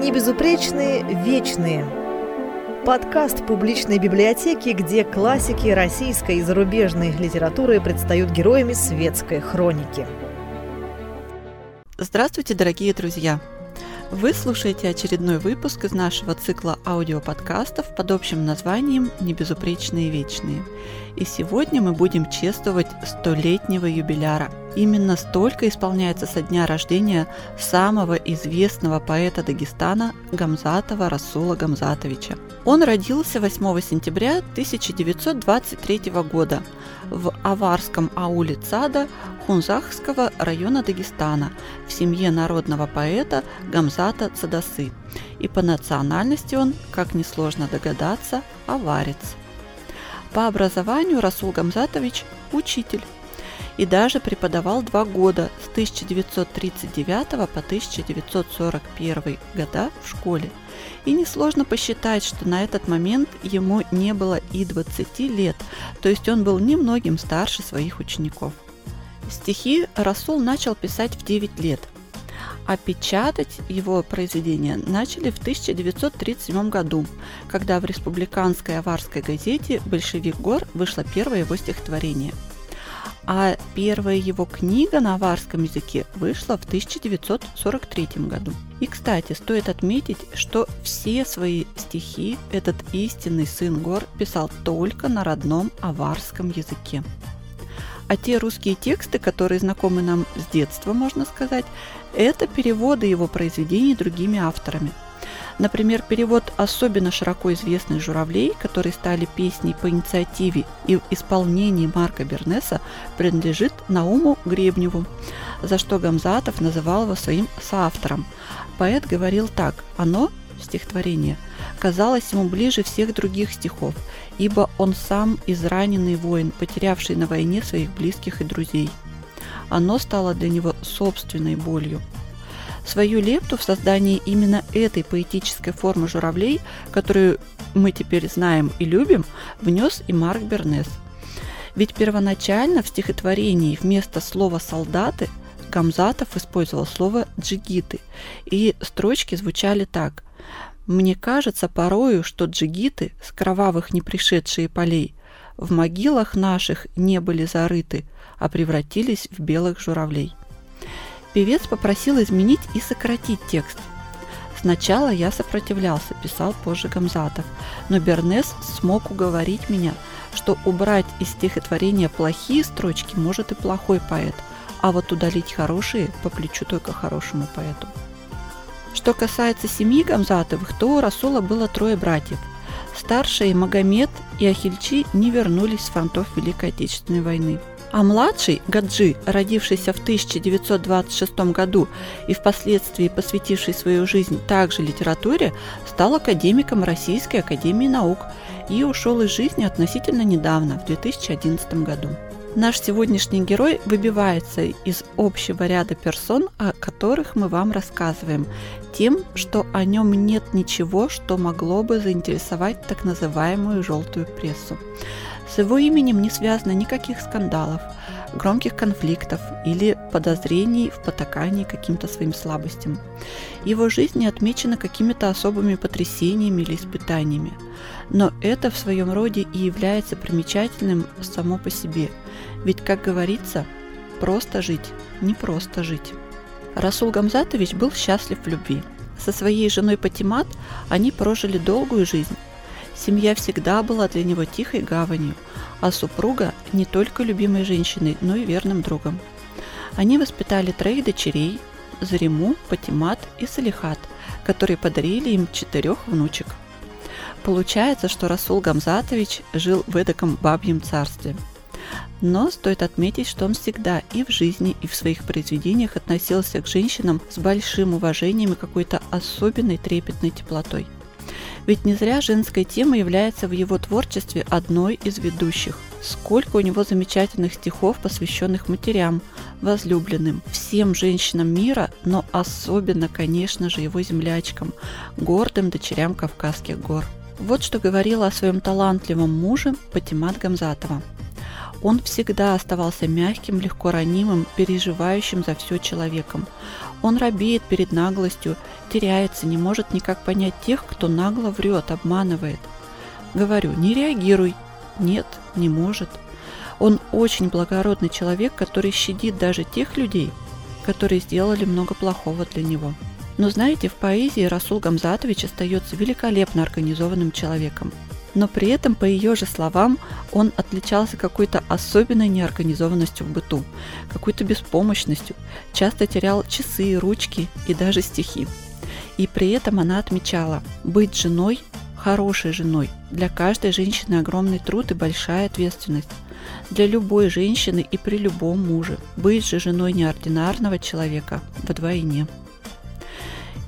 Небезупречные вечные. Подкаст публичной библиотеки, где классики российской и зарубежной литературы предстают героями светской хроники. Здравствуйте, дорогие друзья! Вы слушаете очередной выпуск из нашего цикла аудиоподкастов под общим названием «Небезупречные вечные». И сегодня мы будем чествовать столетнего юбиляра. Именно столько исполняется со дня рождения самого известного поэта Дагестана Гамзатова Расула Гамзатовича. Он родился 8 сентября 1923 года в аварском ауле Цада Хунзахского района Дагестана в семье народного поэта Гамзата Цадасы. И по национальности он, как несложно догадаться, аварец. По образованию Расул Гамзатович – учитель и даже преподавал два года с 1939 по 1941 года в школе. И несложно посчитать, что на этот момент ему не было и 20 лет, то есть он был немногим старше своих учеников. Стихи Расул начал писать в 9 лет, а печатать его произведения начали в 1937 году, когда в республиканской аварской газете «Большевик гор» вышло первое его стихотворение. А первая его книга на аварском языке вышла в 1943 году. И, кстати, стоит отметить, что все свои стихи этот истинный сын гор писал только на родном аварском языке. А те русские тексты, которые знакомы нам с детства, можно сказать, это переводы его произведений другими авторами. Например, перевод особенно широко известных «Журавлей», которые стали песней по инициативе и исполнении Марка Бернеса, принадлежит Науму Гребневу, за что Гамзатов называл его своим соавтором. Поэт говорил так «Оно, стихотворение, казалось ему ближе всех других стихов, ибо он сам израненный воин, потерявший на войне своих близких и друзей. Оно стало для него собственной болью. Свою лепту в создании именно этой поэтической формы журавлей, которую мы теперь знаем и любим, внес и Марк Бернес. Ведь первоначально в стихотворении вместо слова «солдаты» Гамзатов использовал слово «джигиты», и строчки звучали так – мне кажется порою, что джигиты, с кровавых не пришедшие полей, в могилах наших не были зарыты, а превратились в белых журавлей. Певец попросил изменить и сократить текст. Сначала я сопротивлялся, писал позже Гамзатов, но Бернес смог уговорить меня, что убрать из стихотворения плохие строчки может и плохой поэт, а вот удалить хорошие по плечу только хорошему поэту. Что касается семьи Гамзатовых, то у Расула было трое братьев. Старшие Магомед и Ахильчи не вернулись с фронтов Великой Отечественной войны. А младший, Гаджи, родившийся в 1926 году и впоследствии посвятивший свою жизнь также литературе, стал академиком Российской Академии Наук и ушел из жизни относительно недавно, в 2011 году. Наш сегодняшний герой выбивается из общего ряда персон, о которых мы вам рассказываем, тем, что о нем нет ничего, что могло бы заинтересовать так называемую желтую прессу. С его именем не связано никаких скандалов, громких конфликтов или подозрений в потакании каким-то своим слабостям. Его жизнь не отмечена какими-то особыми потрясениями или испытаниями. Но это в своем роде и является примечательным само по себе. Ведь, как говорится, просто жить, не просто жить. Расул Гамзатович был счастлив в любви. Со своей женой Патимат они прожили долгую жизнь. Семья всегда была для него тихой гаванью, а супруга не только любимой женщиной, но и верным другом. Они воспитали троих дочерей – Зариму, Патимат и Салихат, которые подарили им четырех внучек. Получается, что Расул Гамзатович жил в эдаком бабьем царстве. Но стоит отметить, что он всегда и в жизни, и в своих произведениях относился к женщинам с большим уважением и какой-то особенной трепетной теплотой – ведь не зря женская тема является в его творчестве одной из ведущих. Сколько у него замечательных стихов, посвященных матерям, возлюбленным, всем женщинам мира, но особенно, конечно же, его землячкам, гордым дочерям Кавказских гор. Вот что говорила о своем талантливом муже Патимат Гамзатова. Он всегда оставался мягким, легко ранимым, переживающим за все человеком. Он робеет перед наглостью, теряется, не может никак понять тех, кто нагло врет, обманывает. Говорю, не реагируй. Нет, не может. Он очень благородный человек, который щадит даже тех людей, которые сделали много плохого для него. Но знаете, в поэзии Расул Гамзатович остается великолепно организованным человеком. Но при этом, по ее же словам, он отличался какой-то особенной неорганизованностью в быту, какой-то беспомощностью, часто терял часы, ручки и даже стихи. И при этом она отмечала, быть женой, хорошей женой, для каждой женщины огромный труд и большая ответственность. Для любой женщины и при любом муже. Быть же женой неординарного человека вдвойне.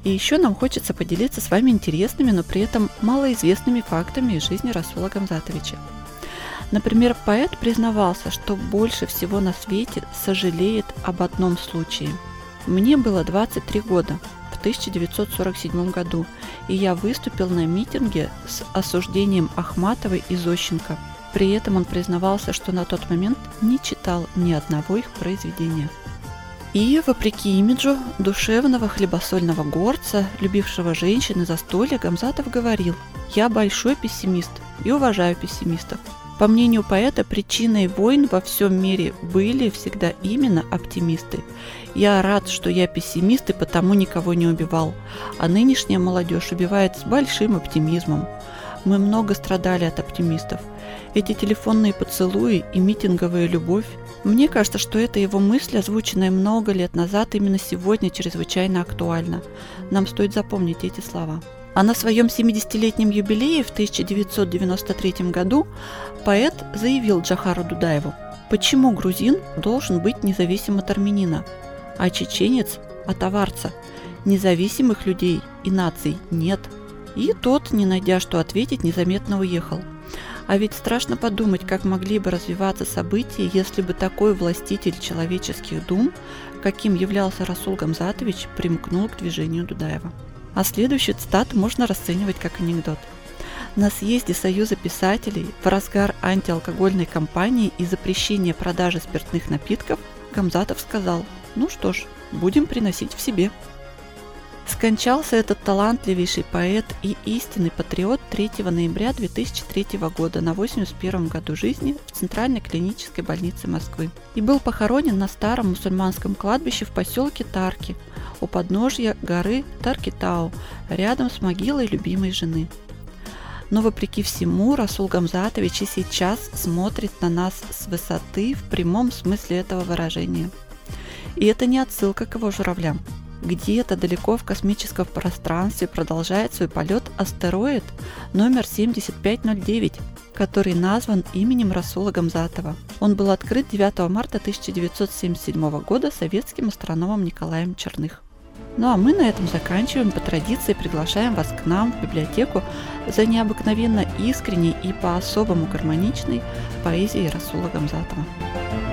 И еще нам хочется поделиться с вами интересными, но при этом малоизвестными фактами из жизни Расула Гамзатовича. Например, поэт признавался, что больше всего на свете сожалеет об одном случае. Мне было 23 года в 1947 году, и я выступил на митинге с осуждением Ахматовой и Зощенко. При этом он признавался, что на тот момент не читал ни одного их произведения. И, вопреки имиджу душевного хлебосольного горца, любившего женщин и застолья, Гамзатов говорил «Я большой пессимист и уважаю пессимистов». По мнению поэта, причиной войн во всем мире были всегда именно оптимисты. Я рад, что я пессимист и потому никого не убивал, а нынешняя молодежь убивает с большим оптимизмом. Мы много страдали от оптимистов. Эти телефонные поцелуи и митинговая любовь мне кажется, что эта его мысль, озвученная много лет назад, именно сегодня чрезвычайно актуальна. Нам стоит запомнить эти слова. А на своем 70-летнем юбилее в 1993 году поэт заявил Джахару Дудаеву, почему грузин должен быть независим от армянина, а чеченец от аварца. Независимых людей и наций нет. И тот, не найдя что ответить, незаметно уехал – а ведь страшно подумать, как могли бы развиваться события, если бы такой властитель человеческих дум, каким являлся Расул Гамзатович, примкнул к движению Дудаева. А следующую цитату можно расценивать как анекдот. На съезде Союза писателей в разгар антиалкогольной кампании и запрещения продажи спиртных напитков Гамзатов сказал, ну что ж, будем приносить в себе. Скончался этот талантливейший поэт и истинный патриот 3 ноября 2003 года на 81 году жизни в Центральной клинической больнице Москвы и был похоронен на старом мусульманском кладбище в поселке Тарки у подножья горы Таркитау, рядом с могилой любимой жены. Но вопреки всему Расул Гамзатович и сейчас смотрит на нас с высоты в прямом смысле этого выражения. И это не отсылка к его журавлям – где-то далеко в космическом пространстве продолжает свой полет астероид номер 7509, который назван именем Расула Гамзатова. Он был открыт 9 марта 1977 года советским астрономом Николаем Черных. Ну а мы на этом заканчиваем. По традиции приглашаем вас к нам в библиотеку за необыкновенно искренней и по-особому гармоничной поэзией Расула Гамзатова.